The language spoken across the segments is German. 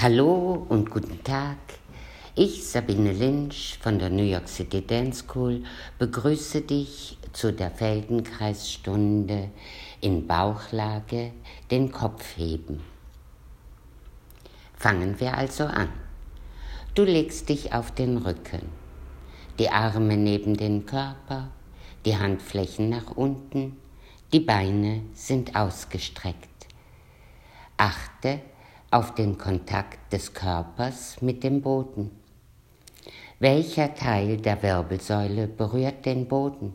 Hallo und guten Tag. Ich, Sabine Lynch von der New York City Dance School, begrüße dich zu der Feldenkreisstunde in Bauchlage, den Kopf heben. Fangen wir also an. Du legst dich auf den Rücken, die Arme neben den Körper, die Handflächen nach unten, die Beine sind ausgestreckt. Achte auf den Kontakt des Körpers mit dem Boden. Welcher Teil der Wirbelsäule berührt den Boden?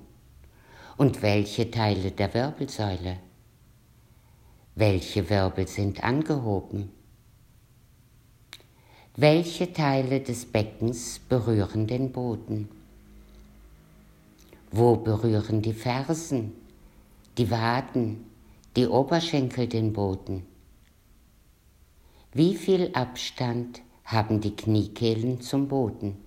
Und welche Teile der Wirbelsäule? Welche Wirbel sind angehoben? Welche Teile des Beckens berühren den Boden? Wo berühren die Fersen, die Waden, die Oberschenkel den Boden? Wie viel Abstand haben die Kniekehlen zum Boden?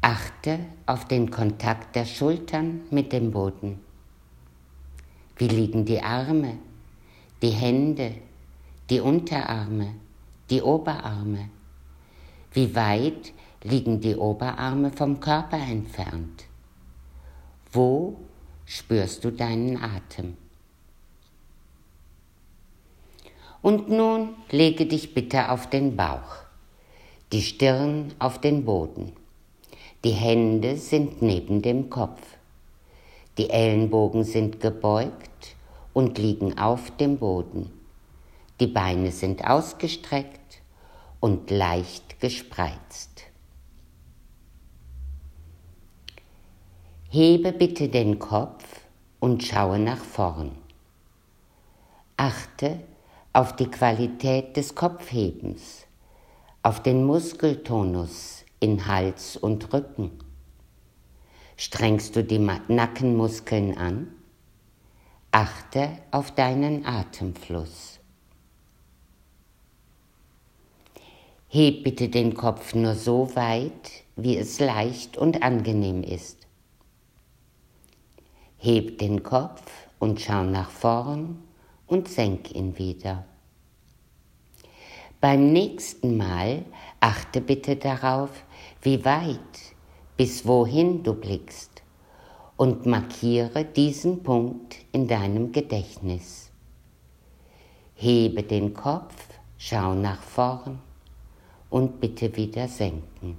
Achte auf den Kontakt der Schultern mit dem Boden. Wie liegen die Arme, die Hände, die Unterarme, die Oberarme? Wie weit liegen die Oberarme vom Körper entfernt? Wo spürst du deinen Atem? Und nun lege dich bitte auf den Bauch, die Stirn auf den Boden. Die Hände sind neben dem Kopf. Die Ellenbogen sind gebeugt und liegen auf dem Boden. Die Beine sind ausgestreckt und leicht gespreizt. Hebe bitte den Kopf und schaue nach vorn. Achte auf die Qualität des Kopfhebens, auf den Muskeltonus in Hals und Rücken. Strengst du die Nackenmuskeln an? Achte auf deinen Atemfluss. Heb bitte den Kopf nur so weit, wie es leicht und angenehm ist. Heb den Kopf und schau nach vorn und senk ihn wieder. Beim nächsten Mal achte bitte darauf, wie weit, bis wohin du blickst und markiere diesen Punkt in deinem Gedächtnis. Hebe den Kopf, schau nach vorn und bitte wieder senken.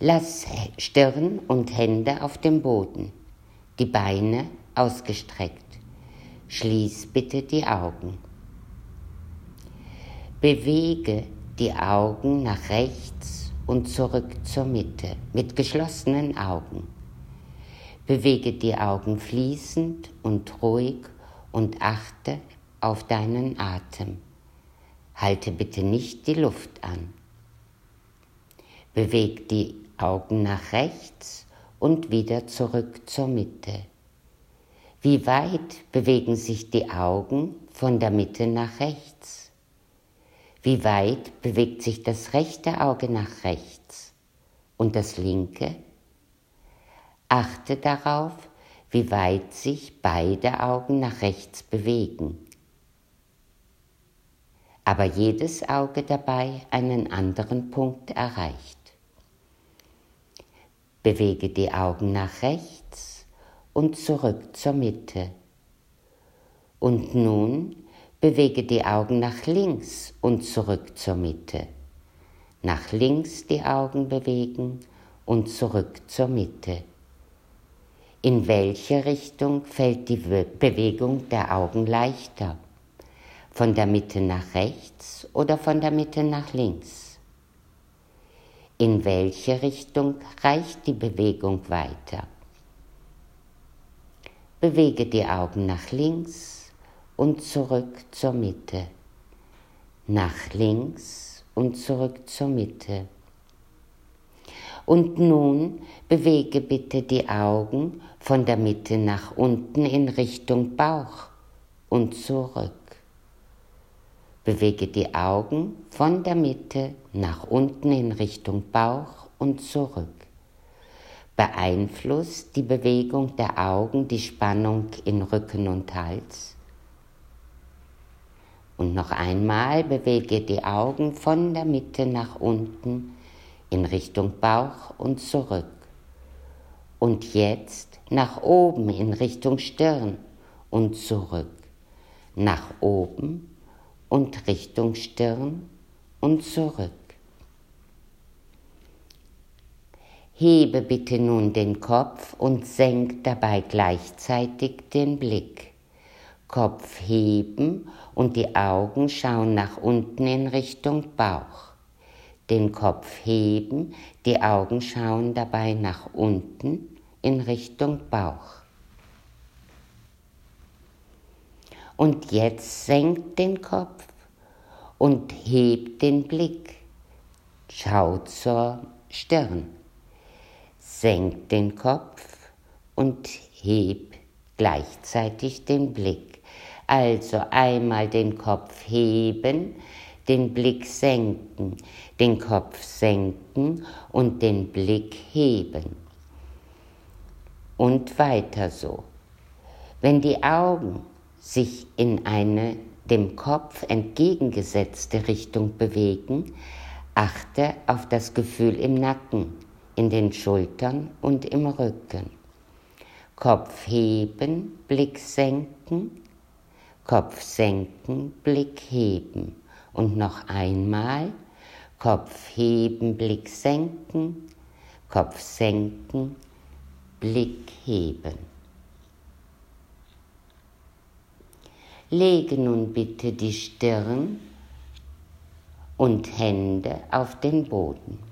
Lass Stirn und Hände auf dem Boden, die Beine ausgestreckt. Schließ bitte die Augen. Bewege die Augen nach rechts und zurück zur Mitte mit geschlossenen Augen. Bewege die Augen fließend und ruhig und achte auf deinen Atem. Halte bitte nicht die Luft an. Beweg die Augen nach rechts und wieder zurück zur Mitte. Wie weit bewegen sich die Augen von der Mitte nach rechts? Wie weit bewegt sich das rechte Auge nach rechts und das linke? Achte darauf, wie weit sich beide Augen nach rechts bewegen. Aber jedes Auge dabei einen anderen Punkt erreicht. Bewege die Augen nach rechts und zurück zur Mitte. Und nun bewege die Augen nach links und zurück zur Mitte. Nach links die Augen bewegen und zurück zur Mitte. In welche Richtung fällt die Bewegung der Augen leichter? Von der Mitte nach rechts oder von der Mitte nach links? In welche Richtung reicht die Bewegung weiter? Bewege die Augen nach links und zurück zur Mitte. Nach links und zurück zur Mitte. Und nun bewege bitte die Augen von der Mitte nach unten in Richtung Bauch und zurück. Bewege die Augen von der Mitte nach unten in Richtung Bauch und zurück beeinflusst die Bewegung der Augen die Spannung in Rücken und Hals? Und noch einmal bewege die Augen von der Mitte nach unten in Richtung Bauch und zurück. Und jetzt nach oben in Richtung Stirn und zurück. Nach oben und Richtung Stirn und zurück. Hebe bitte nun den Kopf und senk dabei gleichzeitig den Blick. Kopf heben und die Augen schauen nach unten in Richtung Bauch. Den Kopf heben, die Augen schauen dabei nach unten in Richtung Bauch. Und jetzt senkt den Kopf und hebt den Blick. Schaut zur Stirn. Senkt den Kopf und hebt gleichzeitig den Blick. Also einmal den Kopf heben, den Blick senken, den Kopf senken und den Blick heben. Und weiter so. Wenn die Augen sich in eine dem Kopf entgegengesetzte Richtung bewegen, achte auf das Gefühl im Nacken, in den Schultern und im Rücken. Kopf heben, Blick senken, Kopf senken, Blick heben. Und noch einmal Kopf heben, Blick senken, Kopf senken, Blick heben. Lege nun bitte die Stirn und Hände auf den Boden.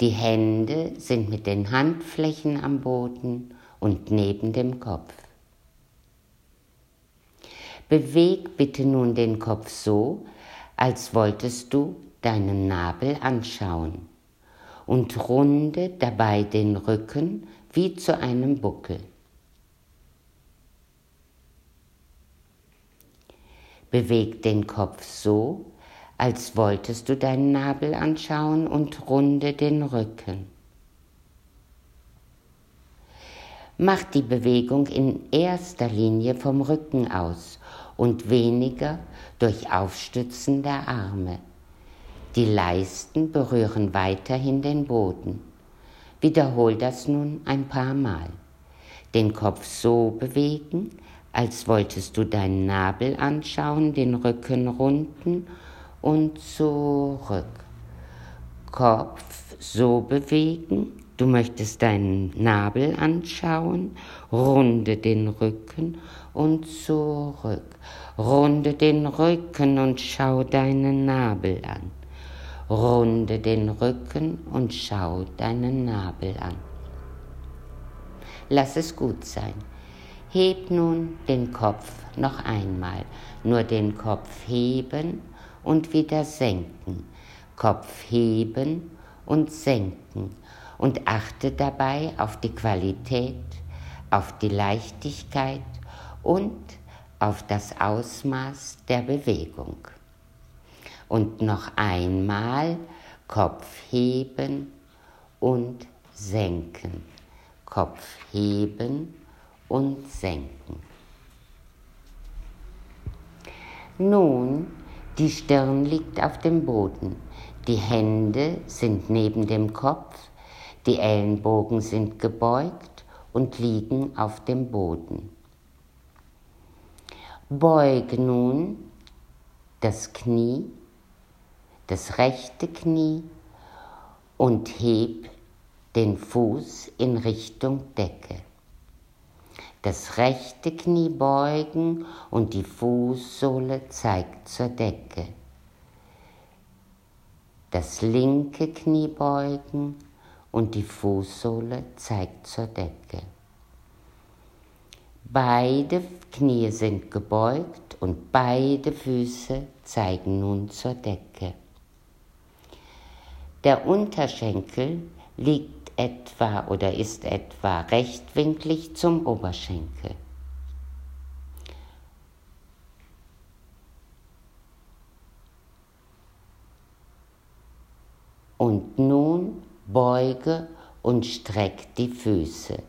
Die Hände sind mit den Handflächen am Boden und neben dem Kopf. Beweg bitte nun den Kopf so, als wolltest du deinen Nabel anschauen und runde dabei den Rücken wie zu einem Buckel. Beweg den Kopf so, als wolltest du deinen Nabel anschauen und runde den Rücken. Mach die Bewegung in erster Linie vom Rücken aus und weniger durch Aufstützen der Arme. Die Leisten berühren weiterhin den Boden. Wiederhol das nun ein paar Mal. Den Kopf so bewegen, als wolltest du deinen Nabel anschauen, den Rücken runden und zurück. Kopf so bewegen. Du möchtest deinen Nabel anschauen, runde den Rücken und zurück. Runde den Rücken und schau deinen Nabel an. Runde den Rücken und schau deinen Nabel an. Lass es gut sein. Heb nun den Kopf noch einmal, nur den Kopf heben und wieder senken, Kopf heben und senken und achte dabei auf die Qualität, auf die Leichtigkeit und auf das Ausmaß der Bewegung. Und noch einmal Kopf heben und senken, Kopf heben und senken. Nun die Stirn liegt auf dem Boden, die Hände sind neben dem Kopf, die Ellenbogen sind gebeugt und liegen auf dem Boden. Beug nun das Knie, das rechte Knie und heb den Fuß in Richtung Decke das rechte Knie beugen und die Fußsohle zeigt zur Decke. Das linke Knie beugen und die Fußsohle zeigt zur Decke. Beide Knie sind gebeugt und beide Füße zeigen nun zur Decke. Der Unterschenkel liegt etwa oder ist etwa rechtwinklig zum Oberschenkel. Und nun beuge und streck die Füße.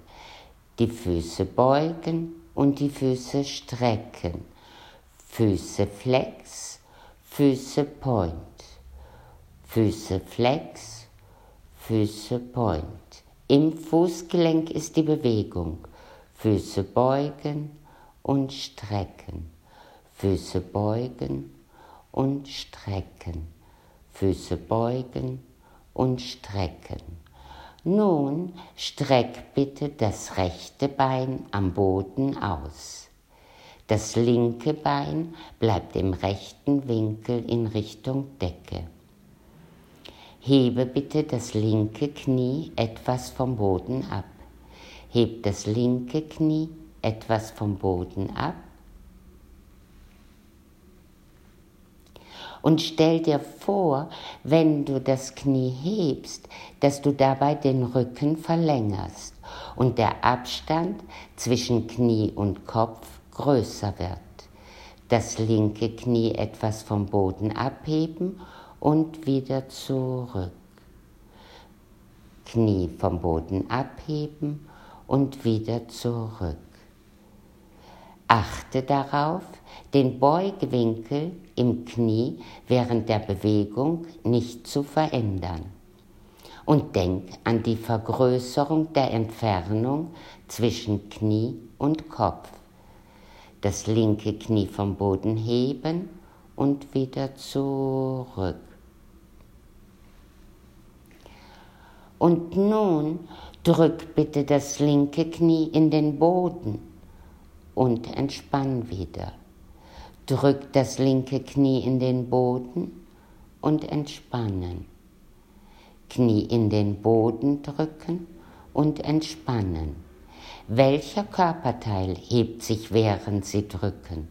Die Füße beugen und die Füße strecken. Füße flex, Füße point. Füße flex, Füße point. Im Fußgelenk ist die Bewegung. Füße beugen und strecken. Füße beugen und strecken. Füße beugen und strecken. Nun streck bitte das rechte Bein am Boden aus. Das linke Bein bleibt im rechten Winkel in Richtung Decke. Hebe bitte das linke Knie etwas vom Boden ab. Heb das linke Knie etwas vom Boden ab Und stell dir vor, wenn du das Knie hebst, dass du dabei den Rücken verlängerst und der Abstand zwischen Knie und Kopf größer wird. Das linke Knie etwas vom Boden abheben und wieder zurück. Knie vom Boden abheben und wieder zurück. Achte darauf, den Beugewinkel im Knie während der Bewegung nicht zu verändern. Und denk an die Vergrößerung der Entfernung zwischen Knie und Kopf. Das linke Knie vom Boden heben und wieder zurück. Und nun drück bitte das linke Knie in den Boden und entspann wieder. Drück das linke Knie in den Boden und entspannen. Knie in den Boden drücken und entspannen. Welcher Körperteil hebt sich, während Sie drücken?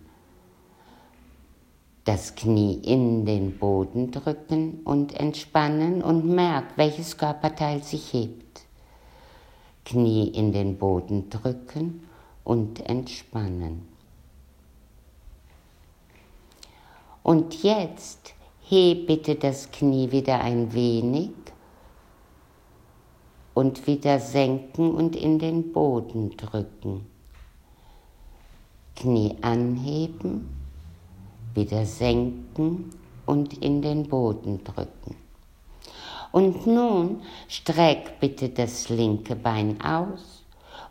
Das Knie in den Boden drücken und entspannen und merk, welches Körperteil sich hebt. Knie in den Boden drücken und entspannen. Und jetzt heb bitte das Knie wieder ein wenig und wieder senken und in den Boden drücken. Knie anheben, wieder senken und in den Boden drücken. Und nun streck bitte das linke Bein aus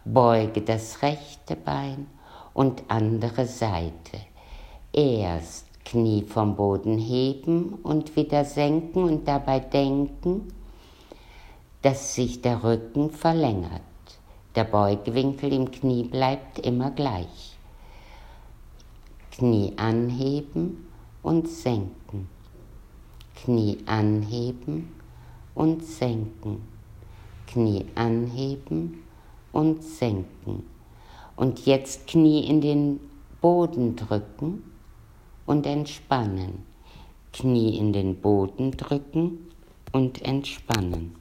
beuge das rechte Bein und andere Seite. Erst Knie vom Boden heben und wieder senken und dabei denken, dass sich der Rücken verlängert. Der Beugewinkel im Knie bleibt immer gleich. Knie anheben und senken. Knie anheben und senken. Knie anheben und senken. Und jetzt Knie in den Boden drücken und entspannen. Knie in den Boden drücken und entspannen.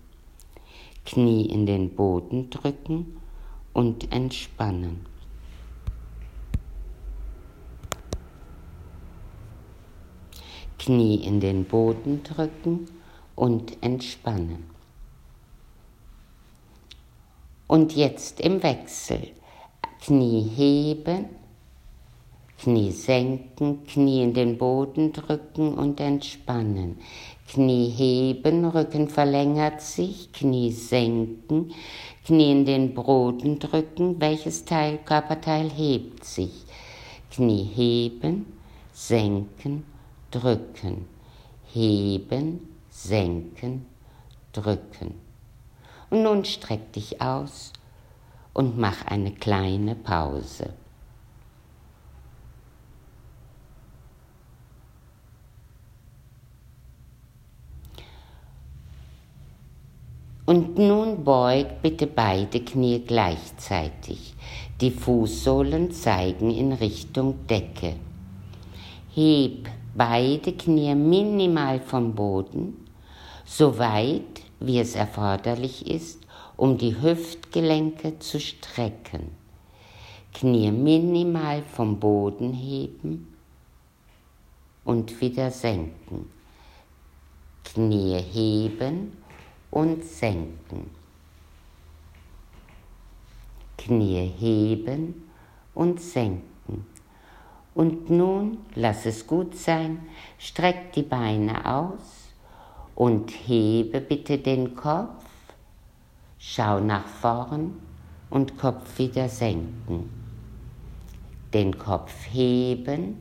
Knie in den Boden drücken und entspannen. Knie in den Boden drücken und entspannen. Und jetzt im Wechsel. Knie heben, Knie senken, Knie in den Boden drücken und entspannen. Knie heben, Rücken verlängert sich, Knie senken, Knie in den Boden drücken, welches Teil, Körperteil hebt sich. Knie heben, senken, drücken. Heben, senken, drücken. Und nun streck dich aus und mach eine kleine Pause. Und nun beug bitte beide Knie gleichzeitig. Die Fußsohlen zeigen in Richtung Decke. Heb beide Knie minimal vom Boden, so weit wie es erforderlich ist, um die Hüftgelenke zu strecken. Knie minimal vom Boden heben und wieder senken. Knie heben und senken. Knie heben und senken. Und nun lass es gut sein, streck die Beine aus und hebe bitte den Kopf, schau nach vorn und Kopf wieder senken. Den Kopf heben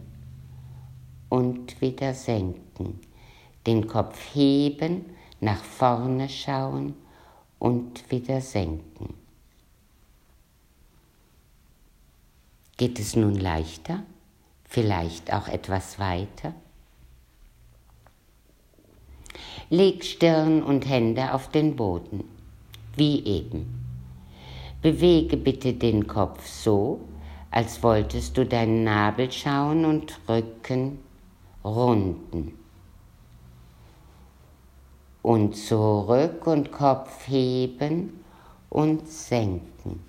und wieder senken. Den Kopf heben, nach vorne schauen und wieder senken. Geht es nun leichter? Vielleicht auch etwas weiter? Leg Stirn und Hände auf den Boden, wie eben. Bewege bitte den Kopf so, als wolltest du deinen Nabel schauen und Rücken runden. Und zurück und Kopf heben und senken.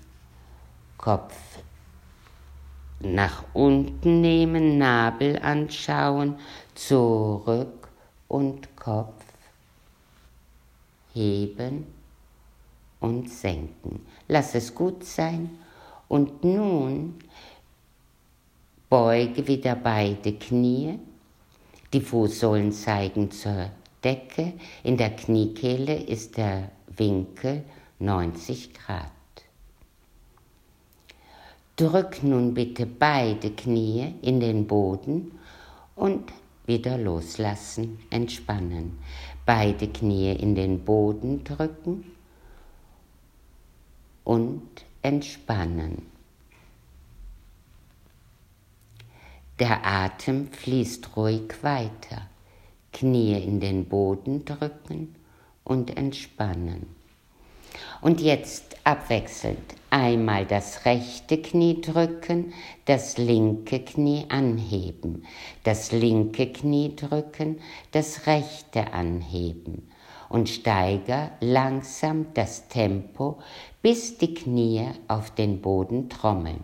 Kopf nach unten nehmen, Nabel anschauen, zurück und Kopf heben und senken. Lass es gut sein und nun beuge wieder beide Knie, die Fußsohlen zeigen zur Decke, in der Kniekehle ist der Winkel 90 Grad. Drück nun bitte beide Knie in den Boden und wieder loslassen, entspannen. Beide Knie in den Boden drücken und entspannen. Der Atem fließt ruhig weiter. Knie in den Boden drücken und entspannen. Und jetzt abwechselnd einmal das rechte Knie drücken, das linke Knie anheben, das linke Knie drücken, das rechte anheben und steiger langsam das Tempo, bis die Knie auf den Boden trommeln.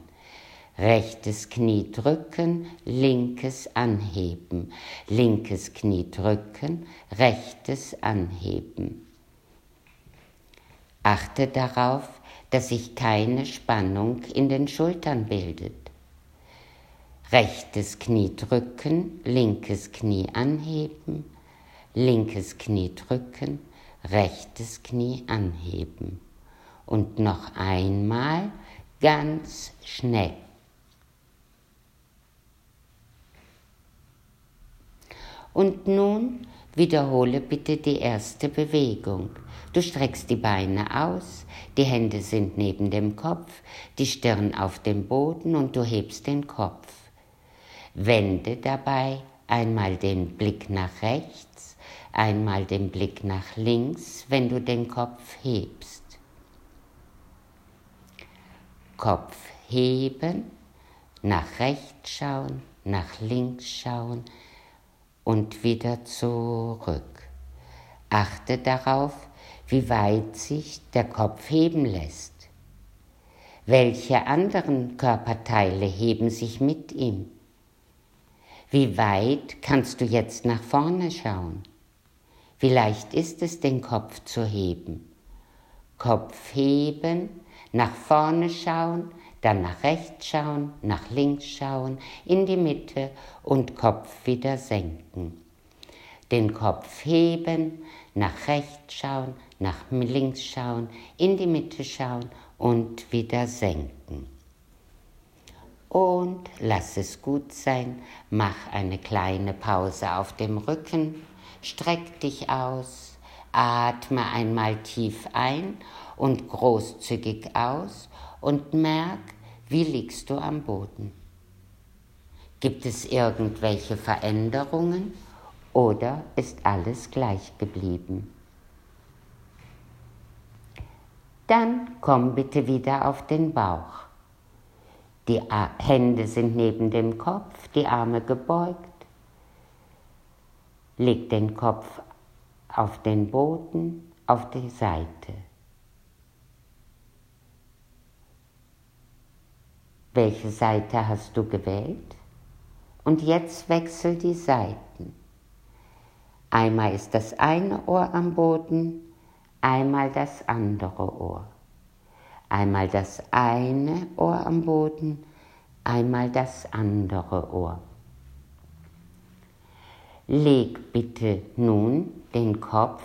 Rechtes Knie drücken, linkes anheben, linkes Knie drücken, rechtes anheben. Achte darauf, dass sich keine Spannung in den Schultern bildet. Rechtes Knie drücken, linkes Knie anheben, linkes Knie drücken, rechtes Knie anheben. Und noch einmal ganz schnell. Und nun wiederhole bitte die erste Bewegung. Du streckst die Beine aus, die Hände sind neben dem Kopf, die Stirn auf dem Boden und du hebst den Kopf. Wende dabei einmal den Blick nach rechts, einmal den Blick nach links, wenn du den Kopf hebst. Kopf heben, nach rechts schauen, nach links schauen und wieder zurück. Achte darauf, wie weit sich der Kopf heben lässt. Welche anderen Körperteile heben sich mit ihm? Wie weit kannst du jetzt nach vorne schauen? Wie leicht ist es, den Kopf zu heben? Kopf heben, nach vorne schauen, dann nach rechts schauen, nach links schauen, in die Mitte und Kopf wieder senken. Den Kopf heben, nach rechts schauen, nach links schauen, in die Mitte schauen und wieder senken. Und lass es gut sein, mach eine kleine Pause auf dem Rücken, streck dich aus, atme einmal tief ein und großzügig aus und merk, wie liegst du am Boden. Gibt es irgendwelche Veränderungen oder ist alles gleich geblieben? Dann komm bitte wieder auf den Bauch. Die Hände sind neben dem Kopf, die Arme gebeugt. Leg den Kopf auf den Boden, auf die Seite. Welche Seite hast du gewählt? Und jetzt wechsel die Seiten. Einmal ist das eine Ohr am Boden, einmal das andere Ohr. Einmal das eine Ohr am Boden, einmal das andere Ohr. Leg bitte nun den Kopf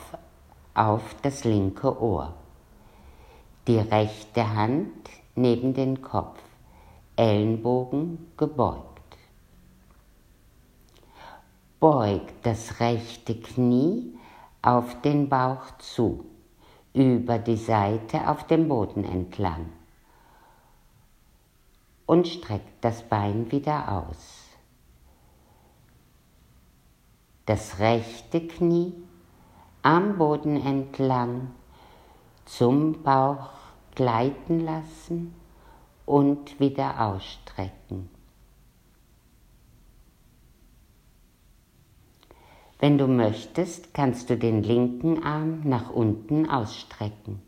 auf das linke Ohr, die rechte Hand neben den Kopf, Ellenbogen gebeugt. Beug das rechte Knie auf den Bauch zu, über die Seite auf dem Boden entlang und streck das Bein wieder aus. Das rechte Knie am Boden entlang zum Bauch gleiten lassen und wieder ausstrecken. Wenn du möchtest, kannst du den linken Arm nach unten ausstrecken.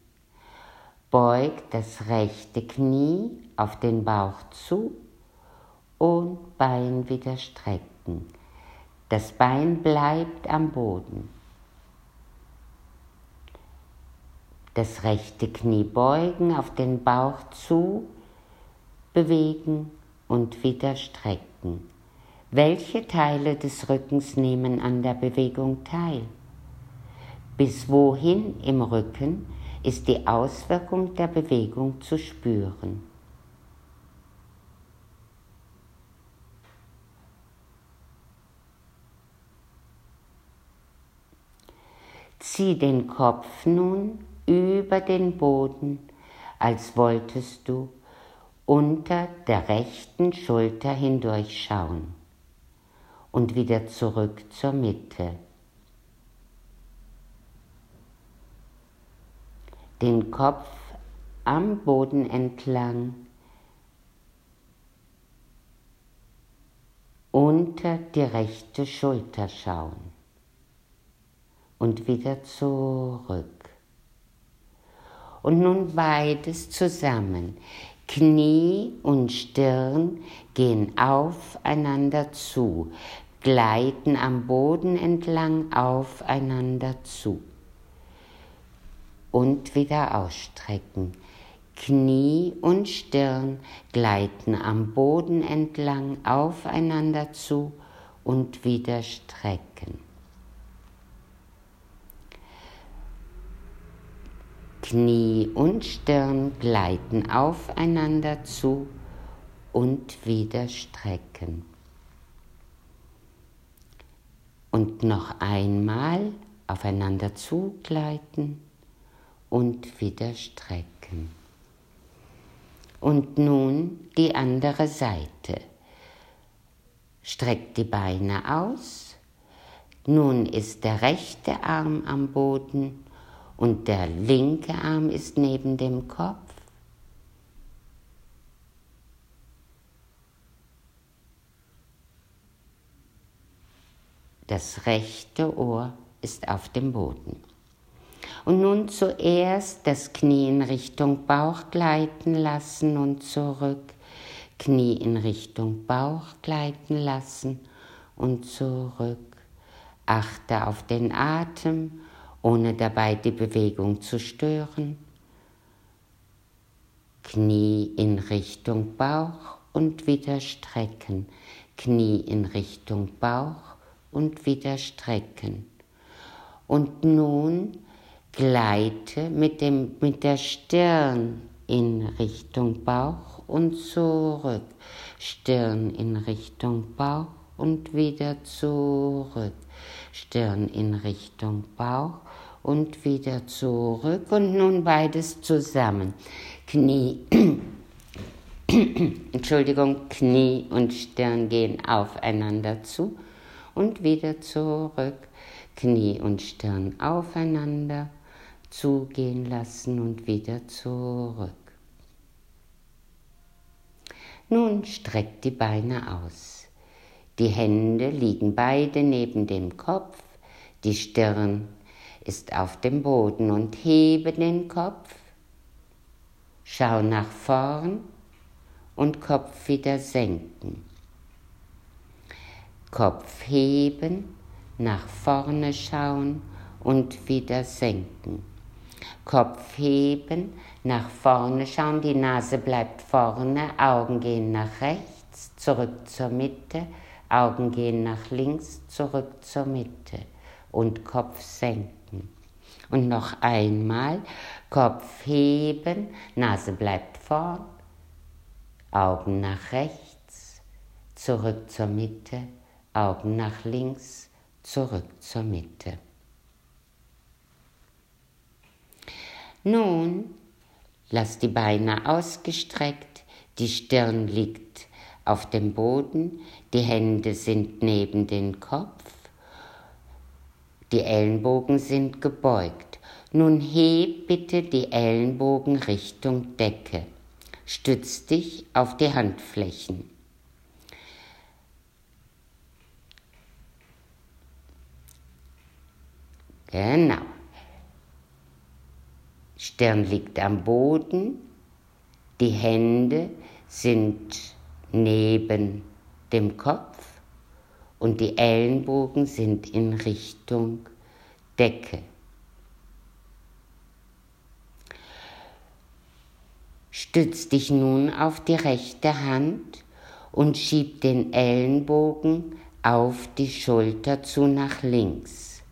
Beug das rechte Knie auf den Bauch zu und Bein wieder strecken. Das Bein bleibt am Boden. Das rechte Knie beugen, auf den Bauch zu, bewegen und wieder strecken. Welche Teile des Rückens nehmen an der Bewegung teil? Bis wohin im Rücken ist die Auswirkung der Bewegung zu spüren? Zieh den Kopf nun über den Boden, als wolltest du unter der rechten Schulter hindurchschauen und wieder zurück zur Mitte. Den Kopf am Boden entlang unter die rechte Schulter schauen und wieder zurück. Und nun beides zusammen. Knie und Stirn gehen aufeinander zu, gleiten am Boden entlang aufeinander zu und wieder ausstrecken. Knie und Stirn gleiten am Boden entlang aufeinander zu und wieder strecken. Knie und Stirn gleiten aufeinander zu und wieder strecken. Und noch einmal aufeinander zugleiten und wieder strecken. Und nun die andere Seite. Streckt die Beine aus. Nun ist der rechte Arm am Boden und der linke Arm ist neben dem Kopf. Das rechte Ohr ist auf dem Boden. Und nun zuerst das Knie in Richtung Bauch gleiten lassen und zurück. Knie in Richtung Bauch gleiten lassen und zurück. Achte auf den Atem ohne dabei die Bewegung zu stören. Knie in Richtung Bauch und wieder strecken. Knie in Richtung Bauch und wieder strecken. Und nun gleite mit, dem, mit der Stirn in Richtung Bauch und zurück. Stirn in Richtung Bauch und wieder zurück. Stirn in Richtung Bauch und wieder zurück und nun beides zusammen. Knie, Entschuldigung, Knie und Stirn gehen aufeinander zu und wieder zurück. Knie und Stirn aufeinander zugehen lassen und wieder zurück. Nun streckt die Beine aus. Die Hände liegen beide neben dem Kopf, die Stirn ist auf dem Boden und hebe den Kopf, schau nach vorn und Kopf wieder senken. Kopf heben, nach vorne schauen und wieder senken. Kopf heben, nach vorne schauen, die Nase bleibt vorne, Augen gehen nach rechts zurück zur Mitte, Augen gehen nach links, zurück zur Mitte und Kopf senken. Und noch einmal, Kopf heben, Nase bleibt vorn, Augen nach rechts, zurück zur Mitte, Augen nach links, zurück zur Mitte. Nun lass die Beine ausgestreckt, die Stirn liegt auf dem Boden, die Hände sind neben den Kopf, die Ellenbogen sind gebeugt. Nun heb bitte die Ellenbogen Richtung Decke. Stütz dich auf die Handflächen. Genau. Stirn liegt am Boden, die Hände sind neben dem Kopf und die Ellenbogen sind in Richtung Decke. Stütz dich nun auf die rechte Hand und schieb den Ellenbogen auf die Schulter zu nach links.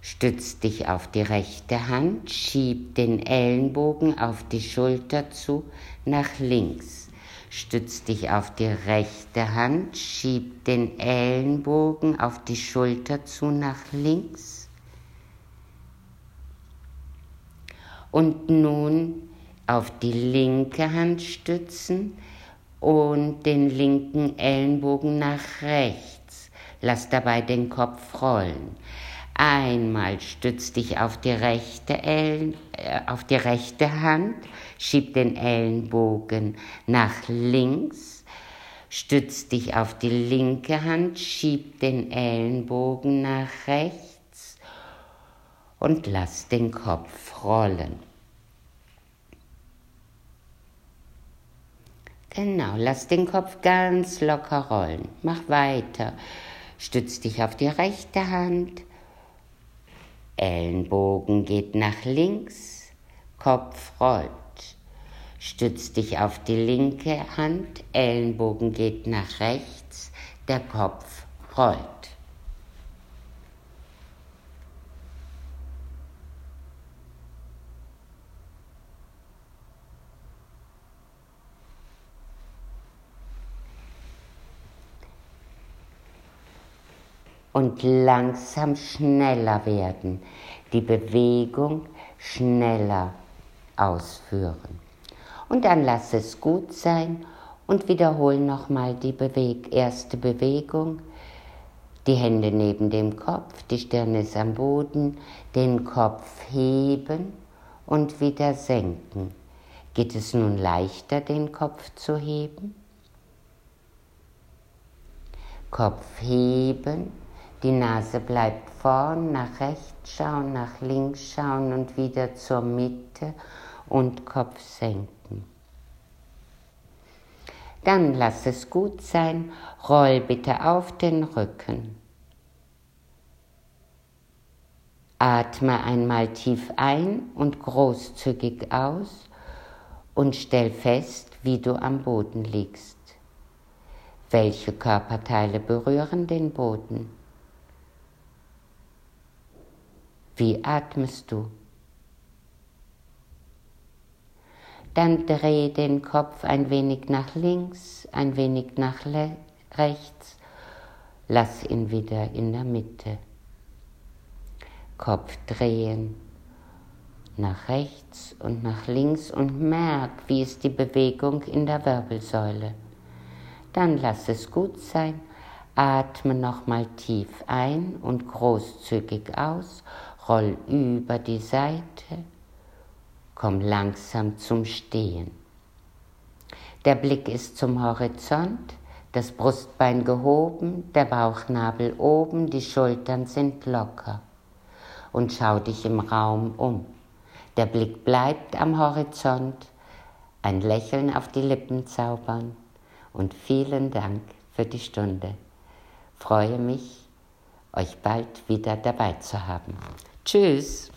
Stütz dich auf die rechte Hand, schieb den Ellenbogen auf die Schulter zu nach links. Stütz dich auf die rechte Hand, schieb den Ellenbogen auf die Schulter zu nach links. Und nun auf die linke Hand stützen und den linken Ellenbogen nach rechts. Lass dabei den Kopf rollen. Einmal stütz dich auf die rechte, Ellen, äh, auf die rechte Hand, schieb den Ellenbogen nach links, stütz dich auf die linke Hand, schieb den Ellenbogen nach rechts und lass den Kopf rollen. Genau, lass den Kopf ganz locker rollen. Mach weiter. Stütz dich auf die rechte Hand, Ellenbogen geht nach links, Kopf rollt. Stütz dich auf die linke Hand, Ellenbogen geht nach rechts, der Kopf rollt. und langsam schneller werden, die Bewegung schneller ausführen. Und dann lass es gut sein und wiederhol nochmal die Beweg erste Bewegung. Die Hände neben dem Kopf, die Stirn ist am Boden, den Kopf heben und wieder senken. Geht es nun leichter, den Kopf zu heben? Kopf heben die Nase bleibt vorn, nach rechts schauen, nach links schauen und wieder zur Mitte und Kopf senken. Dann lass es gut sein, roll bitte auf den Rücken. Atme einmal tief ein und großzügig aus und stell fest, wie du am Boden liegst. Welche Körperteile berühren den Boden? Wie atmest du? Dann dreh den Kopf ein wenig nach links, ein wenig nach rechts. Lass ihn wieder in der Mitte. Kopf drehen nach rechts und nach links und merk, wie ist die Bewegung in der Wirbelsäule. Dann lass es gut sein. Atme nochmal tief ein und großzügig aus roll über die Seite, komm langsam zum Stehen. Der Blick ist zum Horizont, das Brustbein gehoben, der Bauchnabel oben, die Schultern sind locker. Und schau dich im Raum um. Der Blick bleibt am Horizont, ein Lächeln auf die Lippen zaubern und vielen Dank für die Stunde. Freue mich, euch bald wieder dabei zu haben. Tschüss.